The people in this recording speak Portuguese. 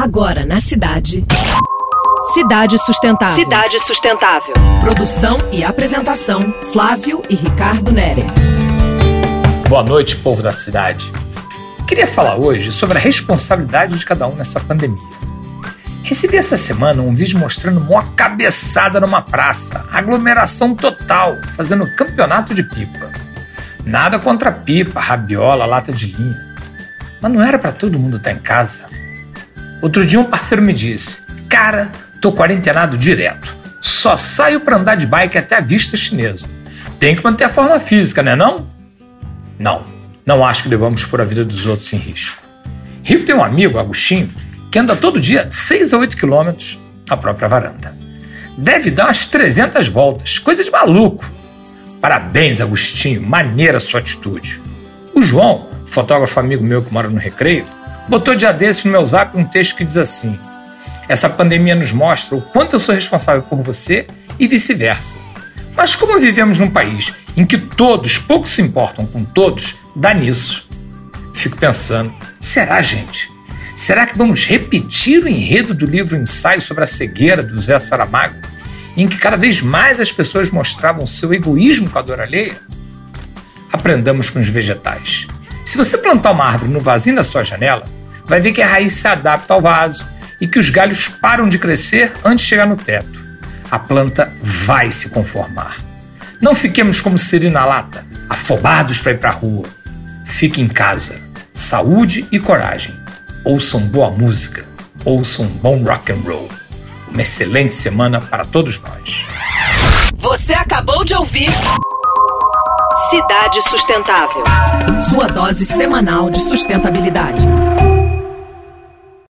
Agora na cidade. Cidade Sustentável. Cidade Sustentável. Produção e apresentação: Flávio e Ricardo Nere. Boa noite, povo da cidade. Queria falar hoje sobre a responsabilidade de cada um nessa pandemia. Recebi essa semana um vídeo mostrando uma cabeçada numa praça, aglomeração total, fazendo campeonato de pipa. Nada contra pipa, rabiola, lata de linha. Mas não era para todo mundo estar em casa. Outro dia um parceiro me disse: Cara, tô quarentenado direto. Só saio para andar de bike até a vista chinesa. Tem que manter a forma física, né não? Não, não acho que devamos pôr a vida dos outros em risco. Rio tem um amigo, Agostinho, que anda todo dia 6 a 8 quilômetros na própria varanda. Deve dar umas 300 voltas, coisa de maluco. Parabéns, Agostinho, maneira sua atitude. O João, fotógrafo amigo meu que mora no Recreio, botou dia desses no meu zap um texto que diz assim: Essa pandemia nos mostra o quanto eu sou responsável por você e vice-versa. Mas como vivemos num país em que todos pouco se importam com todos, dá nisso. Fico pensando, será, gente? Será que vamos repetir o enredo do livro Ensaio sobre a Cegueira, do Zé Saramago, em que cada vez mais as pessoas mostravam seu egoísmo com a dor alheia? Aprendamos com os vegetais. Se você plantar uma árvore no vasinho da sua janela, vai ver que a raiz se adapta ao vaso e que os galhos param de crescer antes de chegar no teto. A planta vai se conformar. Não fiquemos como siri na lata, afobados para ir para a rua. Fique em casa. Saúde e coragem ouçam boa música, ouçam bom rock and roll. Uma excelente semana para todos nós. Você acabou de ouvir Cidade Sustentável. Sua dose semanal de sustentabilidade.